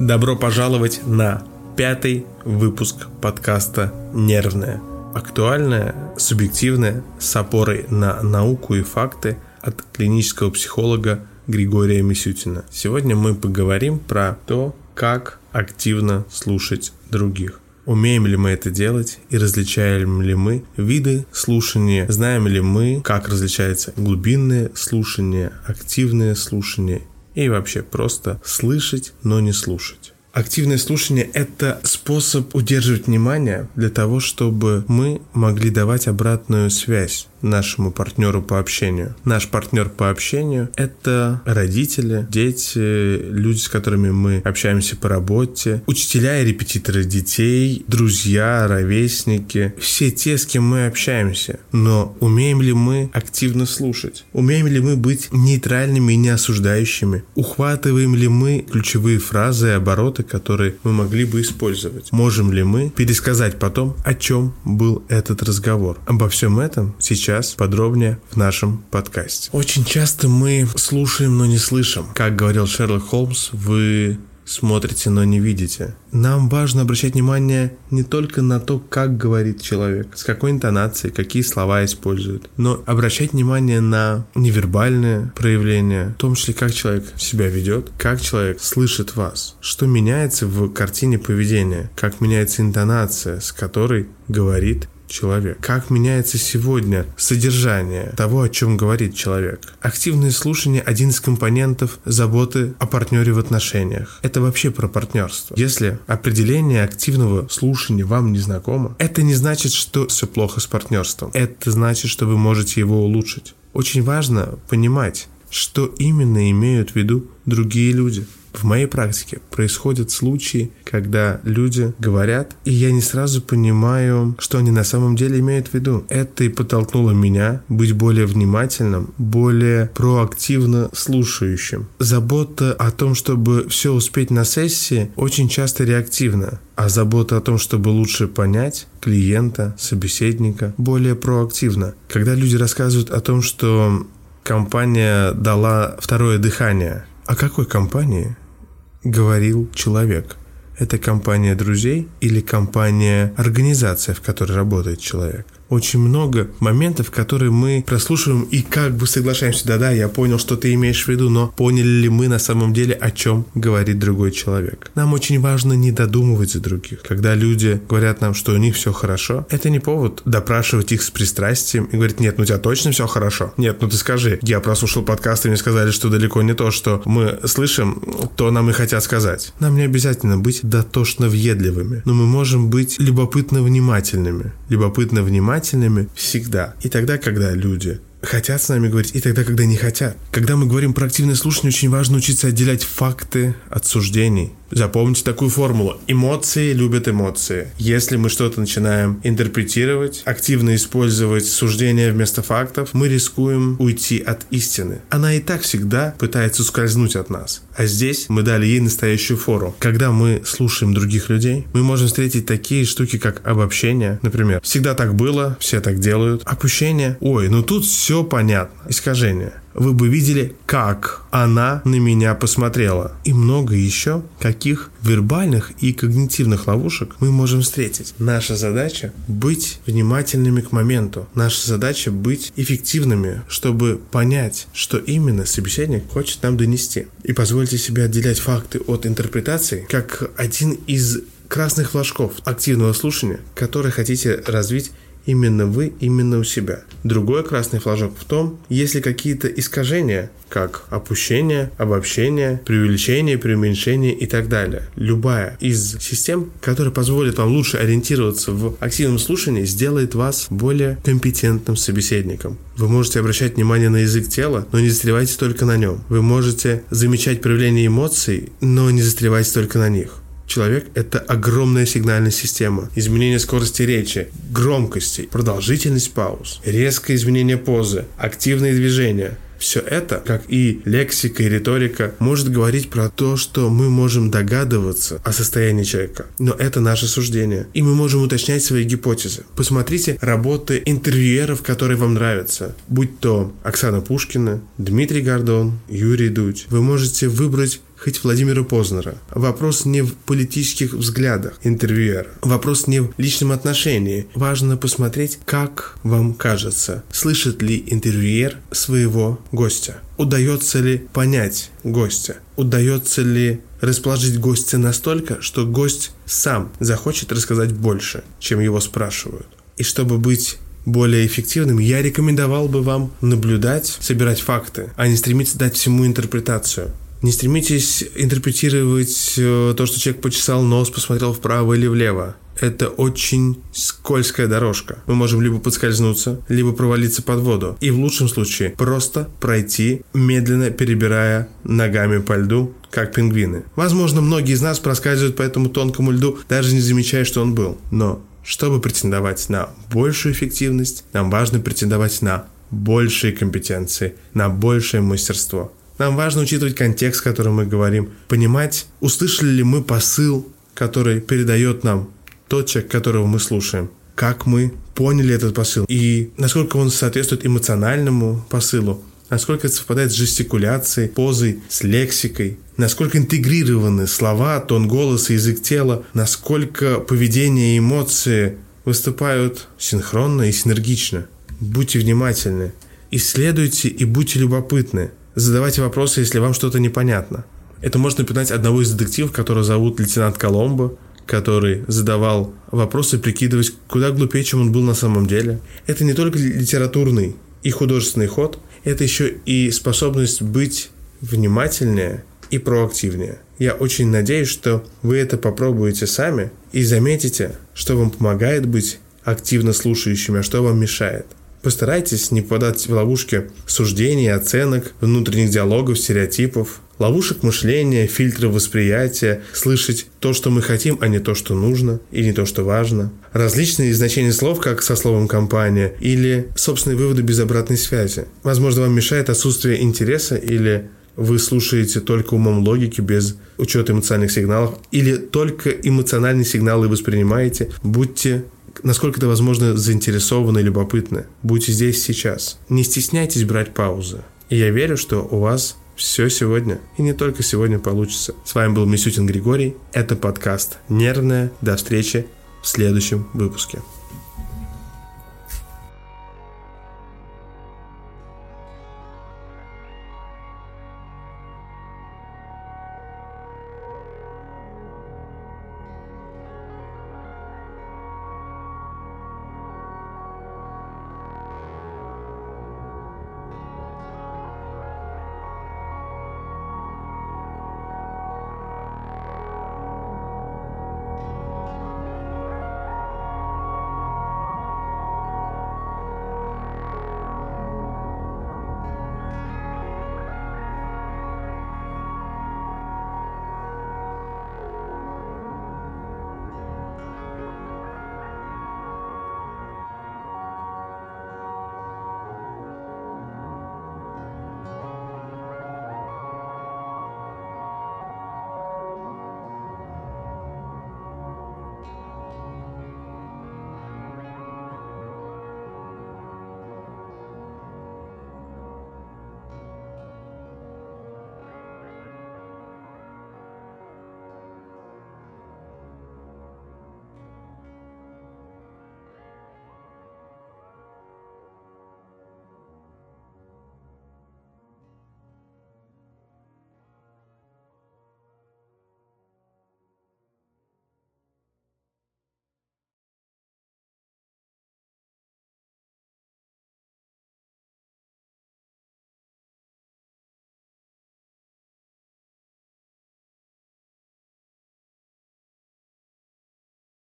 Добро пожаловать на пятый выпуск подкаста «Нервное». Актуальное, субъективное, с опорой на науку и факты от клинического психолога Григория Мисютина. Сегодня мы поговорим про то, как активно слушать других. Умеем ли мы это делать и различаем ли мы виды слушания? Знаем ли мы, как различается глубинное слушание, активное слушание и вообще просто слышать, но не слушать. Активное слушание – это способ удерживать внимание для того, чтобы мы могли давать обратную связь нашему партнеру по общению. Наш партнер по общению – это родители, дети, люди, с которыми мы общаемся по работе, учителя и репетиторы детей, друзья, ровесники, все те, с кем мы общаемся. Но умеем ли мы активно слушать? Умеем ли мы быть нейтральными и не осуждающими? Ухватываем ли мы ключевые фразы и обороты, которые мы могли бы использовать? Можем ли мы пересказать потом, о чем был этот разговор? Обо всем этом сейчас сейчас подробнее в нашем подкасте. Очень часто мы слушаем, но не слышим. Как говорил Шерлок Холмс, вы смотрите, но не видите. Нам важно обращать внимание не только на то, как говорит человек, с какой интонацией, какие слова использует, но обращать внимание на невербальные проявления, в том числе, как человек себя ведет, как человек слышит вас, что меняется в картине поведения, как меняется интонация, с которой говорит человек. Как меняется сегодня содержание того, о чем говорит человек. Активное слушание – один из компонентов заботы о партнере в отношениях. Это вообще про партнерство. Если определение активного слушания вам не знакомо, это не значит, что все плохо с партнерством. Это значит, что вы можете его улучшить. Очень важно понимать, что именно имеют в виду другие люди. В моей практике происходят случаи, когда люди говорят, и я не сразу понимаю, что они на самом деле имеют в виду. Это и подтолкнуло меня быть более внимательным, более проактивно слушающим. Забота о том, чтобы все успеть на сессии, очень часто реактивна, а забота о том, чтобы лучше понять клиента, собеседника, более проактивна. Когда люди рассказывают о том, что компания дала второе дыхание. О какой компании говорил человек? Это компания друзей или компания организация, в которой работает человек? Очень много моментов, которые мы прослушиваем и как бы соглашаемся, да-да, я понял, что ты имеешь в виду, но поняли ли мы на самом деле, о чем говорит другой человек. Нам очень важно не додумывать за других. Когда люди говорят нам, что у них все хорошо, это не повод допрашивать их с пристрастием и говорить, нет, ну у тебя точно все хорошо? Нет, ну ты скажи, я прослушал подкаст, и мне сказали, что далеко не то, что мы слышим, то нам и хотят сказать. Нам не обязательно быть дотошно въедливыми, но мы можем быть любопытно внимательными. Любопытно внимательными внимательными всегда. И тогда, когда люди хотят с нами говорить, и тогда, когда не хотят. Когда мы говорим про активное слушание, очень важно учиться отделять факты от суждений. Запомните такую формулу. Эмоции любят эмоции. Если мы что-то начинаем интерпретировать, активно использовать суждения вместо фактов, мы рискуем уйти от истины. Она и так всегда пытается ускользнуть от нас. А здесь мы дали ей настоящую фору. Когда мы слушаем других людей, мы можем встретить такие штуки, как обобщение. Например, всегда так было, все так делают. Опущение. Ой, ну тут все понятно. Искажение вы бы видели, как она на меня посмотрела. И много еще каких вербальных и когнитивных ловушек мы можем встретить. Наша задача быть внимательными к моменту. Наша задача быть эффективными, чтобы понять, что именно собеседник хочет нам донести. И позвольте себе отделять факты от интерпретации как один из красных флажков активного слушания, который хотите развить именно вы, именно у себя. Другой красный флажок в том, если какие-то искажения, как опущение, обобщение, преувеличение, преуменьшение и так далее. Любая из систем, которая позволит вам лучше ориентироваться в активном слушании, сделает вас более компетентным собеседником. Вы можете обращать внимание на язык тела, но не застревайте только на нем. Вы можете замечать проявление эмоций, но не застревайте только на них. Человек — это огромная сигнальная система. Изменение скорости речи, громкости, продолжительность пауз, резкое изменение позы, активные движения — все это, как и лексика и риторика, может говорить про то, что мы можем догадываться о состоянии человека. Но это наше суждение. И мы можем уточнять свои гипотезы. Посмотрите работы интервьюеров, которые вам нравятся. Будь то Оксана Пушкина, Дмитрий Гордон, Юрий Дудь. Вы можете выбрать хоть Владимира Познера. Вопрос не в политических взглядах интервьюера. Вопрос не в личном отношении. Важно посмотреть, как вам кажется, слышит ли интервьюер своего гостя. Удается ли понять гостя? Удается ли расположить гостя настолько, что гость сам захочет рассказать больше, чем его спрашивают. И чтобы быть более эффективным, я рекомендовал бы вам наблюдать, собирать факты, а не стремиться дать всему интерпретацию. Не стремитесь интерпретировать э, то, что человек почесал нос, посмотрел вправо или влево. Это очень скользкая дорожка. Мы можем либо подскользнуться, либо провалиться под воду. И в лучшем случае просто пройти, медленно перебирая ногами по льду, как пингвины. Возможно, многие из нас проскальзывают по этому тонкому льду, даже не замечая, что он был. Но чтобы претендовать на большую эффективность, нам важно претендовать на большие компетенции, на большее мастерство. Нам важно учитывать контекст, в котором мы говорим, понимать, услышали ли мы посыл, который передает нам тот человек, которого мы слушаем, как мы поняли этот посыл и насколько он соответствует эмоциональному посылу, насколько это совпадает с жестикуляцией, позой, с лексикой, насколько интегрированы слова, тон голоса, язык тела, насколько поведение и эмоции выступают синхронно и синергично. Будьте внимательны, исследуйте и будьте любопытны. Задавайте вопросы, если вам что-то непонятно. Это может напоминать одного из детективов, которого зовут лейтенант Коломбо, который задавал вопросы, прикидываясь куда глупее, чем он был на самом деле. Это не только литературный и художественный ход, это еще и способность быть внимательнее и проактивнее. Я очень надеюсь, что вы это попробуете сами и заметите, что вам помогает быть активно слушающими, а что вам мешает. Постарайтесь не попадать в ловушки суждений, оценок, внутренних диалогов, стереотипов, ловушек мышления, фильтры восприятия, слышать то, что мы хотим, а не то, что нужно и не то, что важно. Различные значения слов, как со словом «компания», или собственные выводы без обратной связи. Возможно, вам мешает отсутствие интереса или вы слушаете только умом логики без учета эмоциональных сигналов, или только эмоциональные сигналы воспринимаете, будьте насколько это возможно, заинтересованы и любопытны. Будьте здесь сейчас. Не стесняйтесь брать паузы. И я верю, что у вас все сегодня и не только сегодня получится. С вами был Мисютин Григорий. Это подкаст «Нервная». До встречи в следующем выпуске.